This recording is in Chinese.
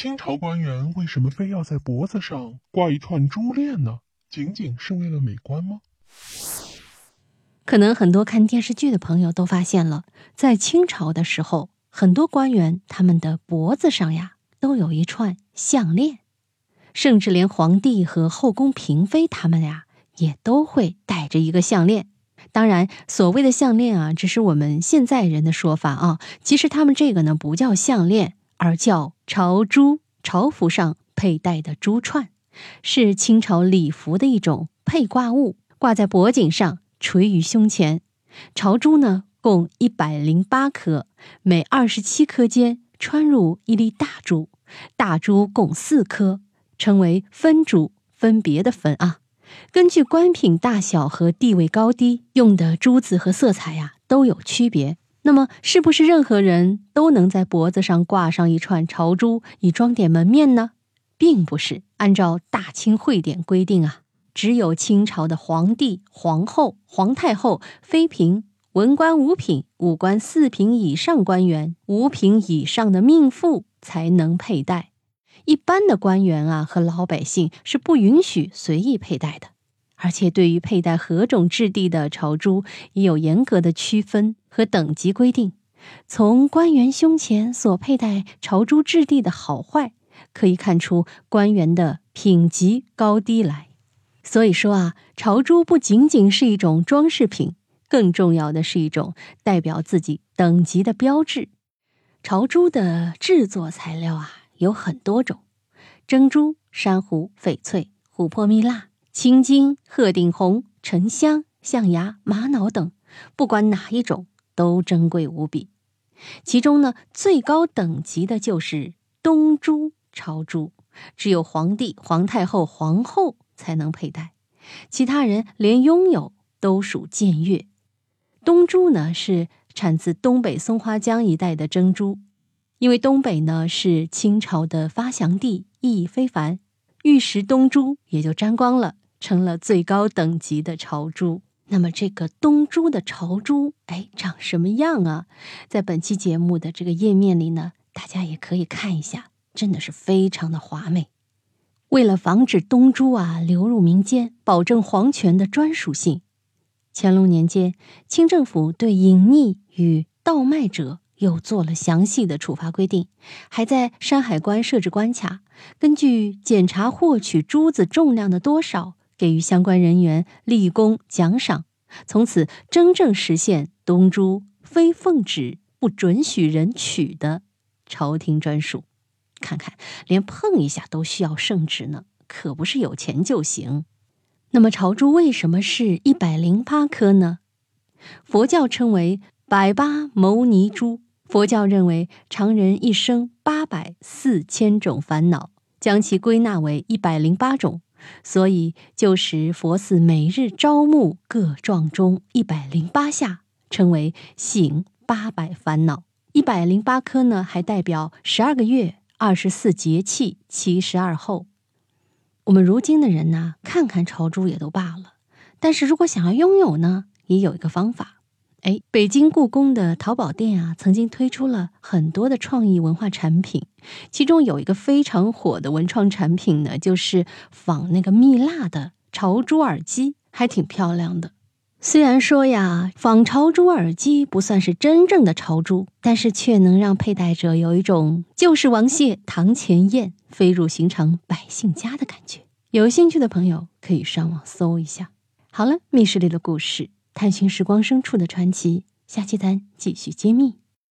清朝官员为什么非要在脖子上挂一串珠链呢？仅仅是为了美观吗？可能很多看电视剧的朋友都发现了，在清朝的时候，很多官员他们的脖子上呀都有一串项链，甚至连皇帝和后宫嫔妃他们呀也都会戴着一个项链。当然，所谓的项链啊，只是我们现在人的说法啊。其实他们这个呢，不叫项链，而叫朝珠。朝服上佩戴的珠串，是清朝礼服的一种佩挂物，挂在脖颈上，垂于胸前。朝珠呢，共一百零八颗，每二十七颗间穿入一粒大珠，大珠共四颗，称为分珠，分别的分啊。根据官品大小和地位高低，用的珠子和色彩呀都有区别。那么，是不是任何人都能在脖子上挂上一串朝珠以装点门面呢？并不是。按照《大清会典》规定啊，只有清朝的皇帝、皇后、皇太后、妃嫔、文官五品、武官四品以上官员、五品以上的命妇才能佩戴。一般的官员啊和老百姓是不允许随意佩戴的，而且对于佩戴何种质地的朝珠也有严格的区分和等级规定。从官员胸前所佩戴朝珠质地的好坏，可以看出官员的品级高低来。所以说啊，朝珠不仅仅是一种装饰品，更重要的是一种代表自己等级的标志。朝珠的制作材料啊。有很多种，珍珠、珊瑚、翡翠、琥珀、蜜蜡、青金、鹤顶红、沉香、象牙、玛瑙等，不管哪一种都珍贵无比。其中呢，最高等级的就是东珠朝珠，只有皇帝、皇太后、皇后才能佩戴，其他人连拥有都属僭越。东珠呢，是产自东北松花江一带的珍珠。因为东北呢是清朝的发祥地，意义非凡，玉石东珠也就沾光了，成了最高等级的朝珠。那么这个东珠的朝珠，哎，长什么样啊？在本期节目的这个页面里呢，大家也可以看一下，真的是非常的华美。为了防止东珠啊流入民间，保证皇权的专属性，乾隆年间，清政府对隐匿与盗卖者。又做了详细的处罚规定，还在山海关设置关卡，根据检查获取珠子重量的多少，给予相关人员立功奖赏。从此，真正实现东珠非奉旨不准许人取的朝廷专属。看看，连碰一下都需要圣旨呢，可不是有钱就行。那么，朝珠为什么是一百零八颗呢？佛教称为百八牟尼珠。佛教认为，常人一生八百四千种烦恼，将其归纳为一百零八种，所以就使佛寺每日朝暮各撞钟一百零八下，称为醒八百烦恼。一百零八颗呢，还代表十二个月、二十四节气、七十二候。我们如今的人呢，看看朝珠也都罢了，但是如果想要拥有呢，也有一个方法。哎，北京故宫的淘宝店啊，曾经推出了很多的创意文化产品，其中有一个非常火的文创产品呢，就是仿那个蜜蜡的朝珠耳机，还挺漂亮的。虽然说呀，仿朝珠耳机不算是真正的朝珠，但是却能让佩戴者有一种旧时王谢堂前燕，飞入寻常百姓家的感觉。有兴趣的朋友可以上网搜一下。好了，密室里的故事。探寻时光深处的传奇，下期咱继续揭秘。